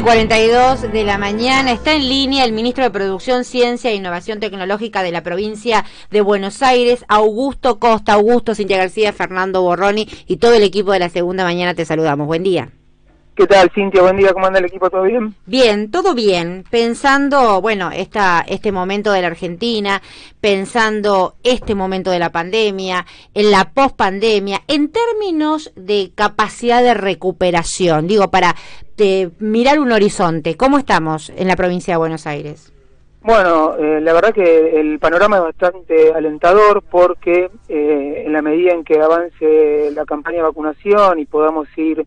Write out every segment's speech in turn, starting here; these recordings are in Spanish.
y 42 de la mañana está en línea el ministro de Producción, Ciencia e Innovación Tecnológica de la provincia de Buenos Aires, Augusto Costa. Augusto, Cintia García, Fernando Borroni y todo el equipo de la segunda mañana te saludamos. Buen día. ¿Qué tal, Cintia? Buen día, ¿cómo anda el equipo? ¿Todo bien? Bien, todo bien. Pensando, bueno, esta, este momento de la Argentina, pensando este momento de la pandemia, en la pospandemia, en términos de capacidad de recuperación, digo, para mirar un horizonte, ¿cómo estamos en la provincia de Buenos Aires? Bueno, eh, la verdad que el panorama es bastante alentador porque eh, en la medida en que avance la campaña de vacunación y podamos ir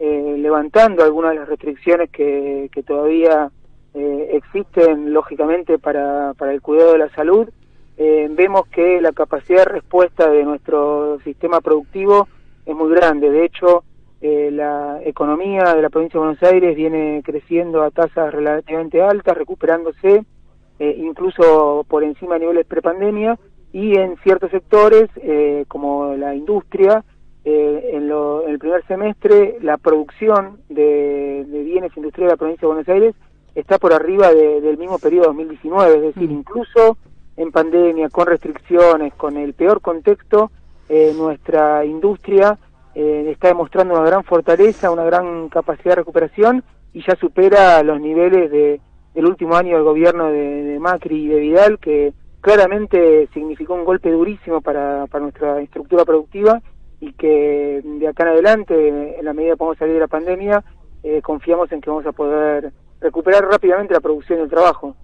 eh, levantando algunas de las restricciones que, que todavía eh, existen, lógicamente, para, para el cuidado de la salud, eh, vemos que la capacidad de respuesta de nuestro sistema productivo es muy grande. De hecho, la economía de la provincia de Buenos Aires viene creciendo a tasas relativamente altas, recuperándose incluso por encima de niveles prepandemia y en ciertos sectores como la industria eh, en, el primer semestre la producción de, bienes industriales de la provincia de Buenos Aires está por arriba del mismo periodo 2019, es decir, mm. incluso en pandemia, con restricciones, con el peor contexto, eh, nuestra industria eh, está demostrando una gran fortaleza, una gran capacidad de recuperación y ya supera los niveles de, del último año del gobierno de, Macri y de Vidal, que claramente significó un golpe durísimo para, para nuestra estructura productiva y que de acá en adelante, en la medida que podamos salir de la pandemia, eh, confiamos en que vamos a poder recuperar rápidamente la producción y el trabajo.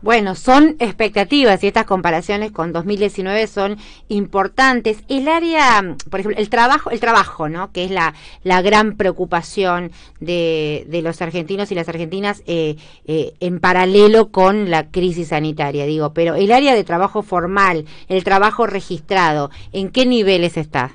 Bueno, son expectativas y estas comparaciones con 2019 son importantes. El área, por ejemplo, el trabajo, el trabajo, ¿no? Que es la, la gran preocupación de, de los argentinos y las argentinas eh, eh, en paralelo con la crisis sanitaria, digo. Pero el área de trabajo formal, el trabajo registrado, ¿en qué niveles está?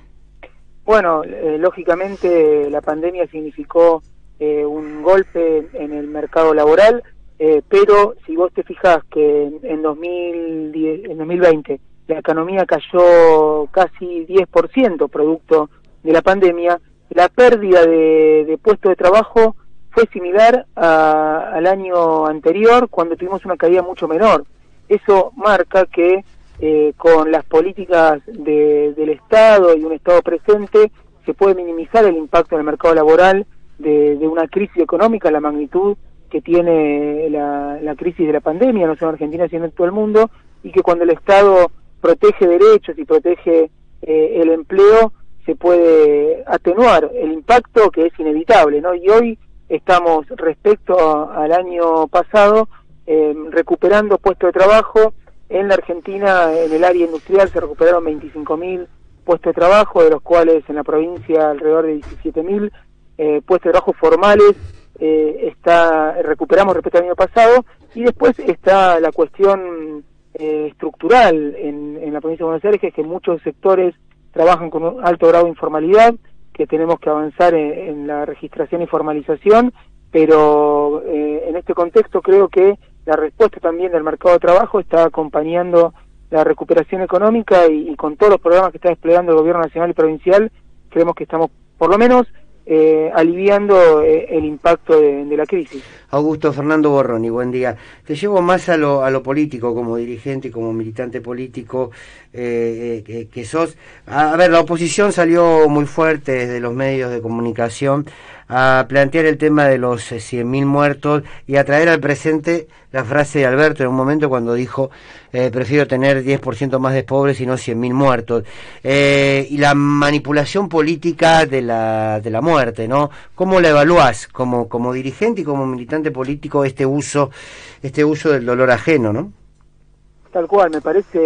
Bueno, eh, lógicamente la pandemia significó eh, un golpe en el mercado laboral, eh, pero si vos te fijas que en, 2010, en 2020 la economía cayó casi 10% producto de la pandemia, la pérdida de, de puestos de trabajo fue similar al año anterior cuando tuvimos una caída mucho menor. Eso marca que eh, con las políticas del Estado y un Estado presente se puede minimizar el impacto en el mercado laboral de, una crisis económica, la magnitud que tiene la, crisis de la pandemia, no solo en Argentina, sino en todo el mundo, y que cuando el Estado protege derechos y protege eh, el empleo, se puede atenuar el impacto que es inevitable, ¿no? Y hoy estamos, respecto al año pasado, eh, recuperando puestos de trabajo, en la Argentina, en el área industrial, se recuperaron 25.000 puestos de trabajo, de los cuales en la provincia alrededor de 17.000 eh, puestos de trabajo formales. Eh, está recuperamos respecto al año pasado y después está la cuestión eh, estructural en, en, la provincia de Buenos Aires que es que muchos sectores trabajan con un alto grado de informalidad que tenemos que avanzar en la registración y formalización pero eh, en este contexto creo que la respuesta también del mercado de trabajo está acompañando la recuperación económica y, con todos los programas que está desplegando el gobierno nacional y provincial, creemos que estamos por lo menos eh, aliviando eh, el impacto de, la crisis. Augusto Fernando Borroni, buen día. Te llevo más a lo, a lo político como dirigente como militante político eh, que, sos. A, ver, la oposición salió muy fuerte desde los medios de comunicación a plantear el tema de los 100.000 muertos y a traer al presente la frase de Alberto en un momento cuando dijo prefiero tener 10% más de pobres y no 100.000 muertos. y la manipulación política de la, de la muerte ¿no? ¿Cómo la evaluás como, como dirigente y como militante político este uso, este uso del dolor ajeno, ¿no? Tal cual, me parece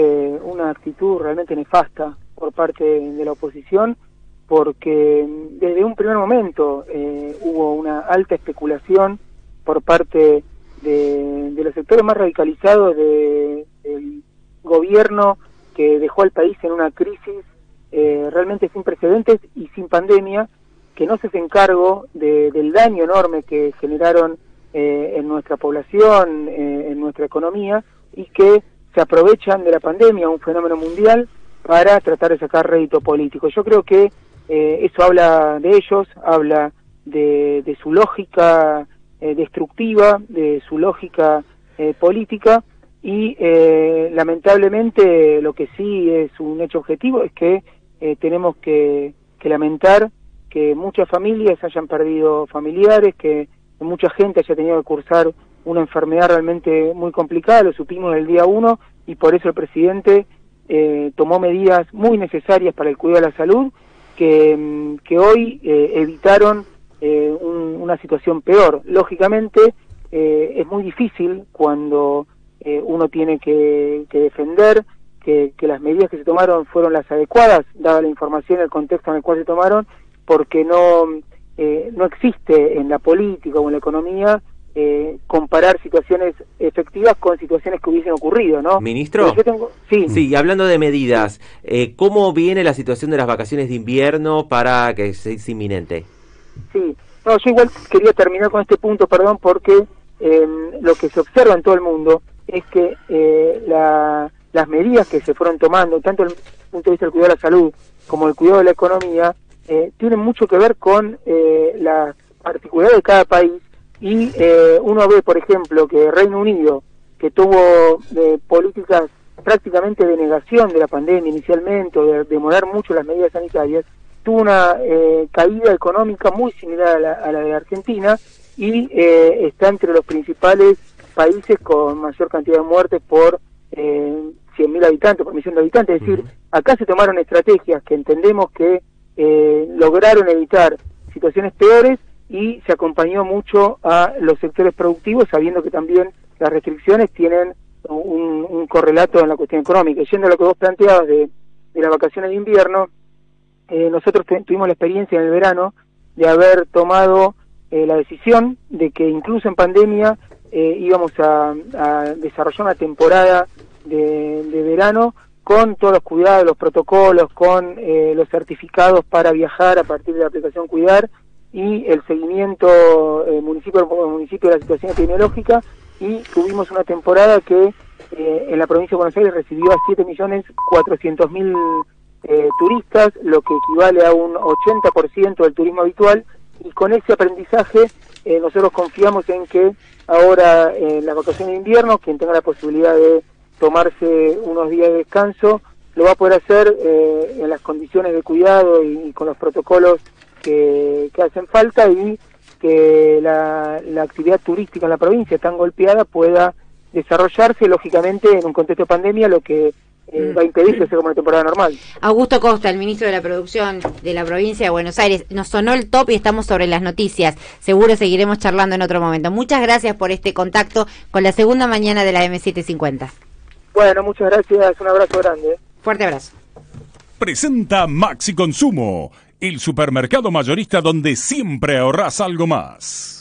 una actitud realmente nefasta por parte de la oposición, porque desde un primer momento eh, hubo una alta especulación por parte de, los sectores más radicalizados del gobierno que dejó al país en una crisis eh, realmente sin precedentes y sin pandemia, que no se hacen cargo del daño enorme que generaron eh, en nuestra población, eh, en nuestra economía, y que se aprovechan de la pandemia, un fenómeno mundial, para tratar de sacar rédito político. Yo creo que eh, eso habla de ellos, habla de, su lógica destructiva de su lógica política y lamentablemente lo que sí es un hecho objetivo es que tenemos que, que lamentar que muchas familias hayan perdido familiares, que mucha gente haya tenido que cursar una enfermedad realmente muy complicada, lo supimos el día uno y por eso el presidente eh, tomó medidas muy necesarias para el cuidado de la salud que, mm, que hoy eh, evitaron eh, una situación peor. Lógicamente es muy difícil cuando uno tiene que, defender que, que, las medidas que se tomaron fueron las adecuadas, dada la información y el contexto en el cual se tomaron, porque no, no existe en la política o en la economía eh, comparar situaciones efectivas con situaciones que hubiesen ocurrido, ¿no? Ministro, sí. sí, hablando de medidas, eh, ¿cómo viene la situación de las vacaciones de invierno para que sea inminente? Sí, no, yo igual quería terminar con este punto, perdón, porque em, lo que se observa en todo el mundo es que eh, las medidas que se fueron tomando, tanto desde el punto de vista del cuidado de la salud como el cuidado de la economía, tienen mucho que ver con la particularidad de cada país y eh, uno ve, por ejemplo, que Reino Unido, que tuvo eh, políticas prácticamente de negación de la pandemia inicialmente, o de demorar mucho las medidas sanitarias, tuvo una eh, caída económica muy similar a la, de Argentina y está entre los principales países con mayor cantidad de muertes por eh, 100.000 habitantes, por millón de habitantes. Es decir, acá se tomaron estrategias que entendemos que lograron evitar situaciones peores y se acompañó mucho a los sectores productivos, sabiendo que también las restricciones tienen un, correlato en la cuestión económica. Yendo a lo que vos planteabas de, las vacaciones de invierno, eh, nosotros tuvimos la experiencia en el verano de haber tomado eh, la decisión de que incluso en pandemia eh, íbamos a, desarrollar una temporada de, de, verano con todos los cuidados, los protocolos, con los certificados para viajar a partir de la aplicación Cuidar y el seguimiento eh, municipio por municipio de la situación epidemiológica y tuvimos una temporada que eh, en la provincia de Buenos Aires recibió a 7.400.000 eh, turistas, lo que equivale a un 80% del turismo habitual y con ese aprendizaje eh, nosotros confiamos en que ahora en la vacación de invierno, quien tenga la posibilidad de tomarse unos días de descanso, lo va a poder hacer en las condiciones de cuidado y con los protocolos que, hacen falta y que la, actividad turística en la provincia tan golpeada pueda desarrollarse, lógicamente, en un contexto de pandemia, lo que eh, mm. va a impedir que sea como una temporada normal. Augusto Costa, el ministro de la Producción de la provincia de Buenos Aires, nos sonó el top y estamos sobre las noticias. Seguro seguiremos charlando en otro momento. Muchas gracias por este contacto con la segunda mañana de la M750. Bueno, muchas gracias. Un abrazo grande. Fuerte abrazo. Presenta Maxi Consumo el supermercado mayorista donde siempre ahorras algo más.